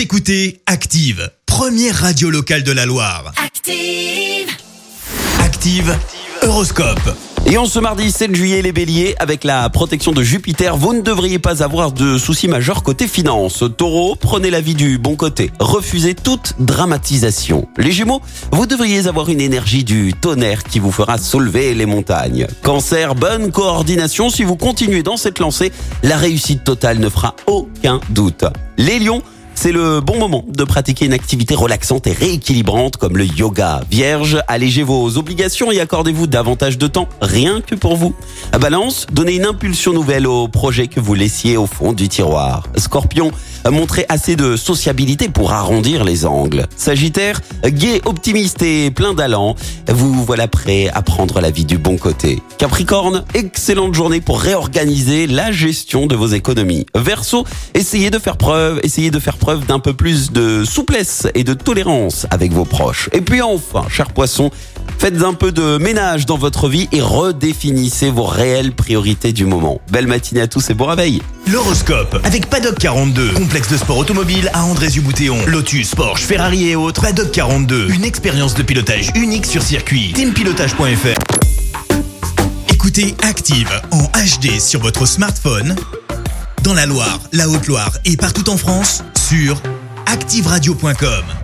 Vous écoutez Active, première radio locale de la Loire. Active. Active, Horoscope. Et en ce mardi 7 juillet, les béliers, avec la protection de Jupiter, vous ne devriez pas avoir de soucis majeurs côté finance. Taureau, prenez la vie du bon côté. Refusez toute dramatisation. Les gémeaux, vous devriez avoir une énergie du tonnerre qui vous fera soulever les montagnes. Cancer, bonne coordination. Si vous continuez dans cette lancée, la réussite totale ne fera aucun doute. Les lions, c'est le bon moment de pratiquer une activité relaxante et rééquilibrante comme le yoga. Vierge, allégez vos obligations et accordez-vous davantage de temps, rien que pour vous. Balance, donnez une impulsion nouvelle au projet que vous laissiez au fond du tiroir. Scorpion, montrez assez de sociabilité pour arrondir les angles. Sagittaire, gai, optimiste et plein d'allant, voilà prêt à prendre la vie du bon côté. Capricorne, excellente journée pour réorganiser la gestion de vos économies. Verseau, essayez de faire preuve, essayez de faire preuve d'un peu plus de souplesse et de tolérance avec vos proches. Et puis enfin, cher poisson, faites un peu de ménage dans votre vie et redéfinissez vos réelles priorités du moment. Belle matinée à tous et bon réveil. L'horoscope avec Paddock 42, complexe de sport automobile à André-Zuboutéon, Lotus, Porsche, Ferrari et autres. Paddock 42, une expérience de pilotage unique sur circuit. Teampilotage.fr. Écoutez Active en HD sur votre smartphone, dans la Loire, la Haute-Loire et partout en France, sur activeradio.com.